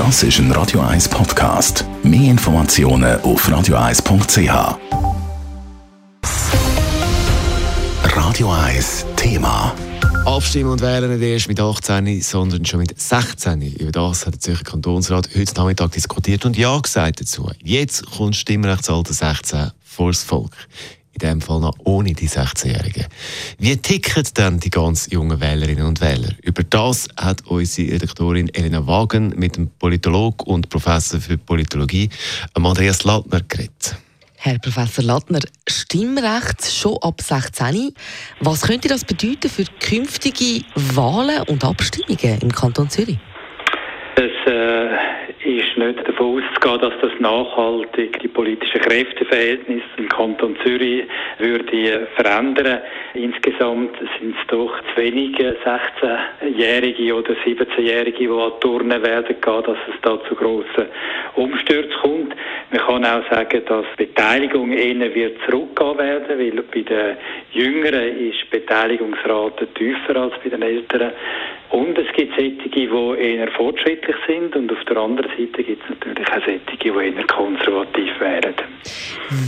Das ist ein Radio 1 Podcast. Mehr Informationen auf radio1.ch. Radio 1 Thema. Abstimmen und wählen nicht erst mit 18, sondern schon mit 16. Über das hat der Zürcher Kantonsrat heute Nachmittag diskutiert und Ja gesagt dazu. Jetzt kommt das Stimmrechtsalter 16 vor das Volk in dem Fall noch ohne die 16-Jährigen. Wie ticken denn die ganz jungen Wählerinnen und Wähler? Über das hat unsere Redaktorin Elena Wagen mit dem Politolog und Professor für Politologie Andreas Lattner geredet. Herr Professor Lattner, Stimmrecht schon ab 16. Was könnte das bedeuten für künftige Wahlen und Abstimmungen im Kanton Zürich? Das äh, ist nicht davon auszugehen, dass das nachhaltig die politischen Kräfteverhältnisse im Kanton Zürich würde verändern. Insgesamt sind es doch zu wenige 16-Jährige oder 17-Jährige, die an Turnen werden gehen, dass es da zu grossen Umstürzen kommt. Man kann auch sagen, dass die Beteiligung eher wird zurückgehen werden, weil bei den Jüngeren ist die Beteiligungsrate tiefer als bei den Älteren. Und es gibt solche, die eher fortschrittlich sind und auf der anderen Seite gibt es natürlich auch solche, die eher konservativ wären.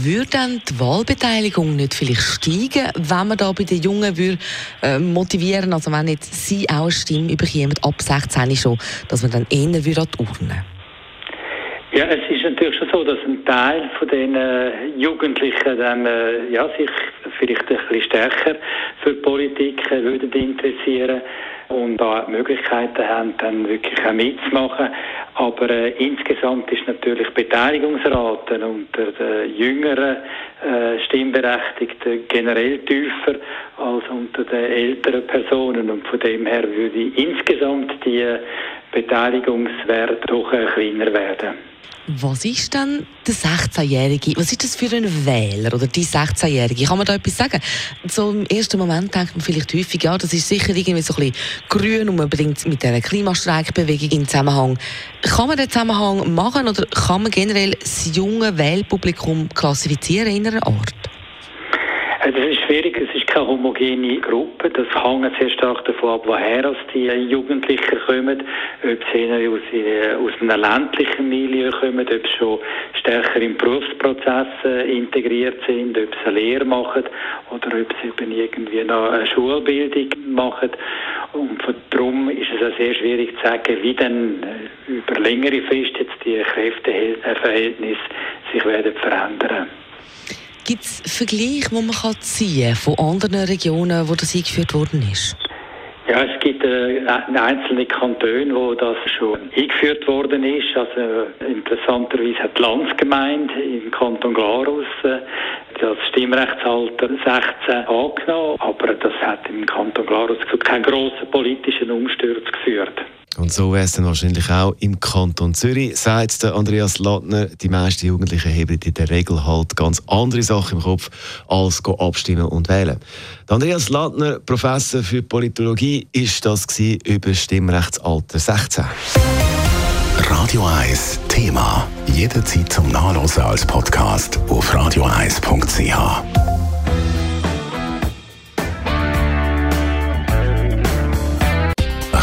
Würde dann die Wahlbeteiligung nicht vielleicht steigen, wenn man da bei den Jungen würde, äh, motivieren, also wenn jetzt sie auch eine Stimme bekommen, ab 16 schon, dass man dann eher würde an die Urne? Ja, es ist natürlich schon so, dass ein Teil von den Jugendlichen dann, äh, ja, sich vielleicht ein bisschen stärker für Politik äh, würden interessieren und da Möglichkeiten haben, dann wirklich auch mitzumachen. Aber äh, insgesamt ist natürlich Beteiligungsrate unter den jüngeren äh, Stimmberechtigten generell tiefer als unter den älteren Personen und von dem her würde insgesamt die Beteiligungswert doch kleiner werden. Was ist denn der 16-Jährige? Was ist das für ein Wähler oder die 16-Jährige? Kann man da etwas sagen? So im ersten Moment denkt man vielleicht häufig, ja, das ist sicher irgendwie so ein bisschen grün und man bringt mit der Klimastreikbewegung in Zusammenhang. Kann man den Zusammenhang machen oder kann man generell das junge Wählpublikum klassifizieren in einer Art? Äh, das ist schwierig, es ist keine homogene Gruppe. Das hängt sehr stark davon ab, woher die Jugendlichen kommen, ob sie aus, äh, aus einem ländlichen Milieu kommen, ob sie schon stärker im Berufsprozess äh, integriert sind, ob sie eine Lehre machen oder ob sie eben irgendwie noch eine Schulbildung machen. Und darum ist es auch sehr schwierig zu sagen, wie dann über längere Frist jetzt die Kräfteverhältnisse sich werden verändern. Gibt es Vergleiche, die man kann ziehen von anderen Regionen, wo das eingeführt worden ist? Ja, es gibt äh, einzelne Kantone, wo das schon eingeführt worden ist. Also interessanterweise hat die Landsgemeinde im Kanton Glarus äh, das Stimmrechtsalter 16 angenommen, aber das hat im Kanton Glarus zu keinen grossen politischen Umsturz geführt. Und so wäre es dann wahrscheinlich auch im Kanton Zürich, sagt Andreas Lattner. Die meisten Jugendlichen haben in der Regel halt ganz andere Sachen im Kopf, als abstimmen und wählen. Andreas Lattner, Professor für Politologie, ist das über Stimmrechtsalter 16. Radio 1 Thema. Jederzeit zum Nachlesen als Podcast auf radio1.ch.